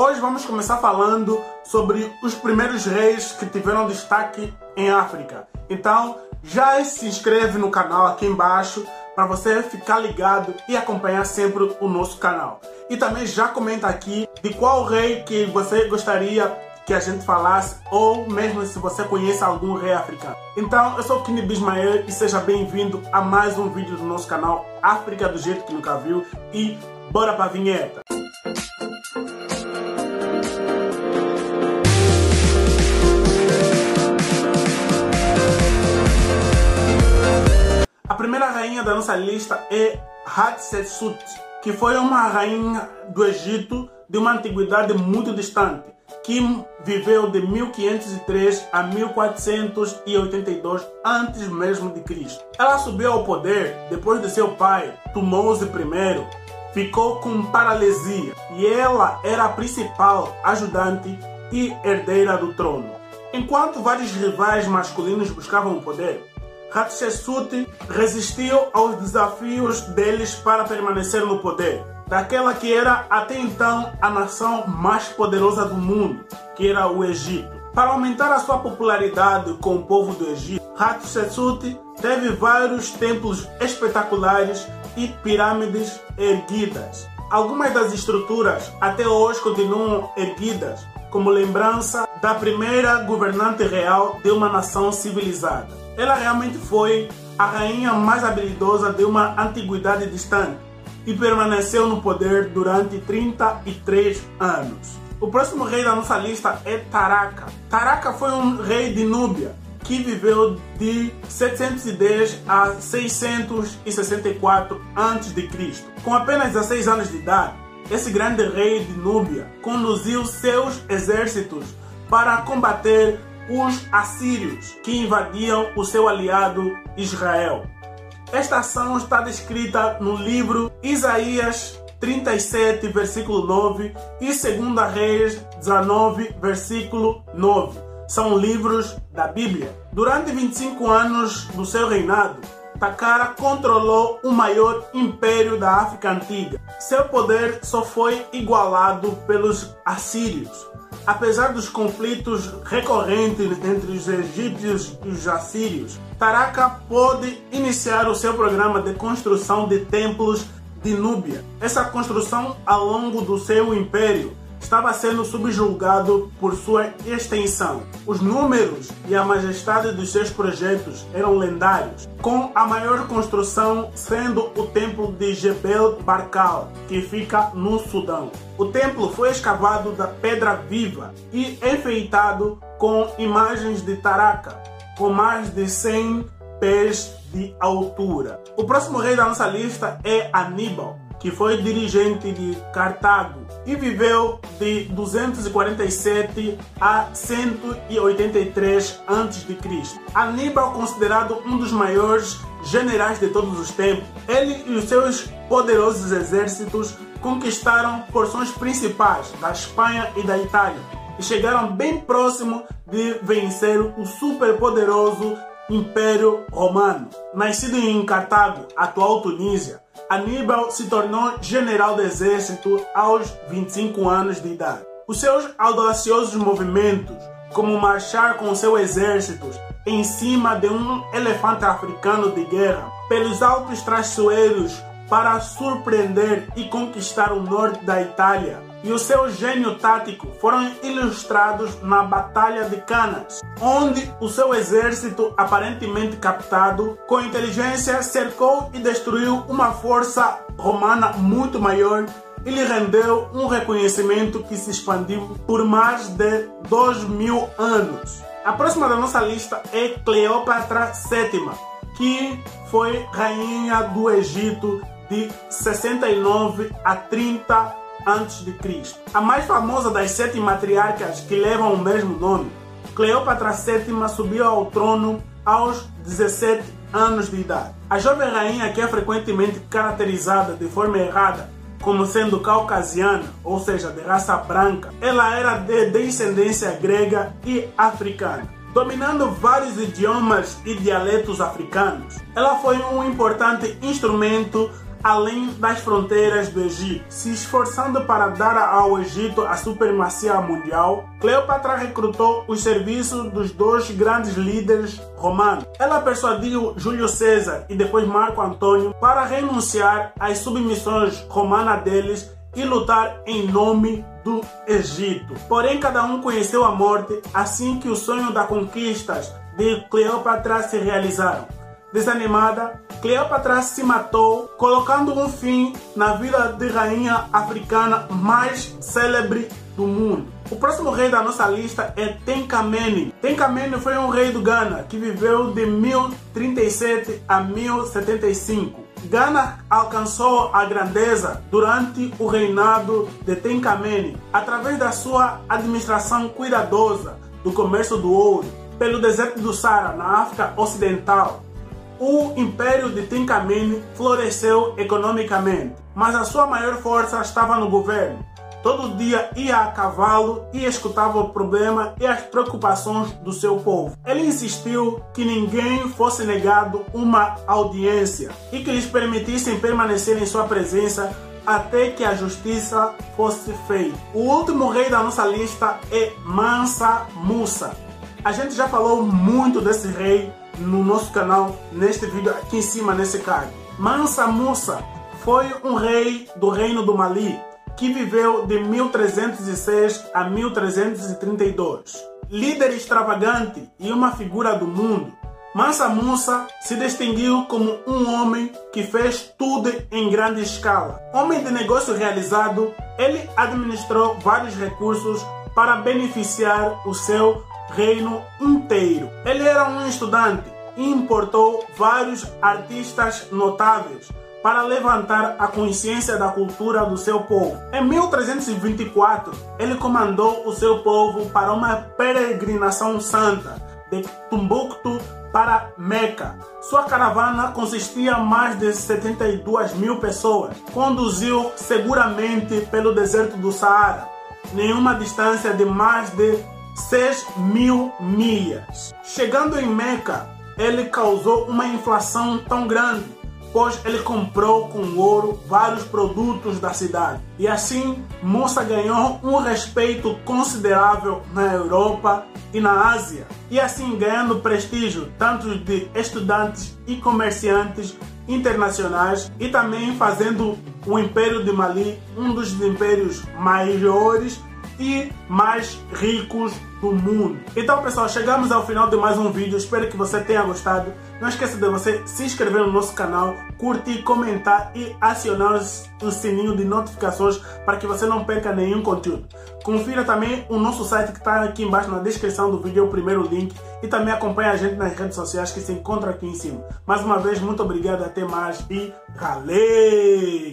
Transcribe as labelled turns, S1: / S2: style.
S1: Hoje vamos começar falando sobre os primeiros reis que tiveram destaque em África. Então, já se inscreve no canal aqui embaixo para você ficar ligado e acompanhar sempre o nosso canal. E também já comenta aqui de qual rei que você gostaria que a gente falasse ou mesmo se você conhece algum rei africano. Então, eu sou Kini Bismael e seja bem-vindo a mais um vídeo do nosso canal África do Jeito que Nunca Viu e bora pra vinheta! Primeira rainha da nossa lista é Hatshepsut, que foi uma rainha do Egito de uma antiguidade muito distante, que viveu de 1503 a 1482 antes mesmo de Cristo. Ela subiu ao poder depois de seu pai, Tumose I, ficou com paralisia e ela era a principal ajudante e herdeira do trono. Enquanto vários rivais masculinos buscavam o poder, Hatshepsut resistiu aos desafios deles para permanecer no poder, daquela que era até então a nação mais poderosa do mundo, que era o Egito. Para aumentar a sua popularidade com o povo do Egito, Hatshepsut teve vários templos espetaculares e pirâmides erguidas. Algumas das estruturas até hoje continuam erguidas, como lembrança da primeira governante real de uma nação civilizada. Ela realmente foi a rainha mais habilidosa de uma antiguidade distante e permaneceu no poder durante 33 anos. O próximo rei da nossa lista é Taraka. Taraka foi um rei de Núbia que viveu de 710 a 664 a.C. Com apenas 16 anos de idade, esse grande rei de Núbia conduziu seus exércitos para combater os assírios que invadiam o seu aliado Israel. Esta ação está descrita no livro Isaías 37, versículo 9 e 2 Reis 19, versículo 9. São livros da Bíblia. Durante 25 anos do seu reinado, Takara controlou o maior império da África Antiga. Seu poder só foi igualado pelos assírios. Apesar dos conflitos recorrentes entre os egípcios e os assírios, Taraka pôde iniciar o seu programa de construção de templos de Núbia. Essa construção, ao longo do seu império, estava sendo subjulgado por sua extensão. Os números e a majestade dos seus projetos eram lendários, com a maior construção sendo o templo de Jebel Barkal, que fica no Sudão. O templo foi escavado da pedra viva e enfeitado com imagens de Taraka, com mais de 100 pés de altura. O próximo rei da nossa lista é Aníbal que foi dirigente de Cartago e viveu de 247 a 183 a.C. Aníbal, considerado um dos maiores generais de todos os tempos, ele e os seus poderosos exércitos conquistaram porções principais da Espanha e da Itália e chegaram bem próximo de vencer o superpoderoso Império Romano. Nascido em Cartago, atual Tunísia, Aníbal se tornou general do exército aos 25 anos de idade. Os seus audaciosos movimentos, como marchar com seu exército em cima de um elefante africano de guerra, pelos altos traiçoeiros para surpreender e conquistar o norte da Itália, e o seu gênio tático foram ilustrados na Batalha de Canas, onde o seu exército, aparentemente captado, com inteligência cercou e destruiu uma força romana muito maior e lhe rendeu um reconhecimento que se expandiu por mais de dois mil anos. A próxima da nossa lista é Cleópatra VII, que foi rainha do Egito de 69 a 30 a.C. A mais famosa das sete matriarcas que levam o mesmo nome, Cleópatra VII subiu ao trono aos 17 anos de idade. A jovem rainha, que é frequentemente caracterizada de forma errada como sendo caucasiana, ou seja, de raça branca, ela era de descendência grega e africana. Dominando vários idiomas e dialetos africanos, ela foi um importante instrumento além das fronteiras do Egito. Se esforçando para dar ao Egito a supremacia mundial, Cleópatra recrutou os serviços dos dois grandes líderes romanos. Ela persuadiu Júlio César e depois Marco Antônio para renunciar às submissões romanas deles e lutar em nome do Egito. Porém, cada um conheceu a morte assim que o sonho das conquistas de Cleópatra se realizaram. Desanimada, Cleópatra se matou, colocando um fim na vida de rainha africana mais célebre do mundo. O próximo rei da nossa lista é Tenkamene. Tenkamene foi um rei do Ghana que viveu de 1037 a 1075. Ghana alcançou a grandeza durante o reinado de Tenkamene através da sua administração cuidadosa do comércio do ouro pelo deserto do Sara na África Ocidental. O império de Tenkamene floresceu economicamente, mas a sua maior força estava no governo. Todo dia ia a cavalo e escutava o problema e as preocupações do seu povo. Ele insistiu que ninguém fosse negado uma audiência e que lhes permitissem permanecer em sua presença até que a justiça fosse feita. O último rei da nossa lista é Mansa Musa. A gente já falou muito desse rei no nosso canal, neste vídeo aqui em cima, nesse card. Mansa Musa foi um rei do reino do Mali que viveu de 1306 a 1332. Líder extravagante e uma figura do mundo, Mansa Musa se distinguiu como um homem que fez tudo em grande escala. Homem de negócio realizado, ele administrou vários recursos para beneficiar o seu reino inteiro. Ele era um estudante e importou vários artistas notáveis para levantar a consciência da cultura do seu povo. Em 1324, ele comandou o seu povo para uma peregrinação santa de Tumbuktu para Meca. Sua caravana consistia mais de 72 mil pessoas. Conduziu seguramente pelo deserto do Saara, nenhuma distância de mais de 6 mil milhas. Chegando em Meca, ele causou uma inflação tão grande pois ele comprou com ouro vários produtos da cidade. E assim, Musa ganhou um respeito considerável na Europa e na Ásia. E assim ganhando prestígio tanto de estudantes e comerciantes internacionais e também fazendo o Império de Mali um dos impérios maiores e mais ricos do mundo. Então pessoal, chegamos ao final de mais um vídeo, espero que você tenha gostado. Não esqueça de você se inscrever no nosso canal, curtir, comentar e acionar o sininho de notificações para que você não perca nenhum conteúdo. Confira também o nosso site que está aqui embaixo na descrição do vídeo, o primeiro link. E também acompanhe a gente nas redes sociais que se encontra aqui em cima. Mais uma vez, muito obrigado, até mais e ralei!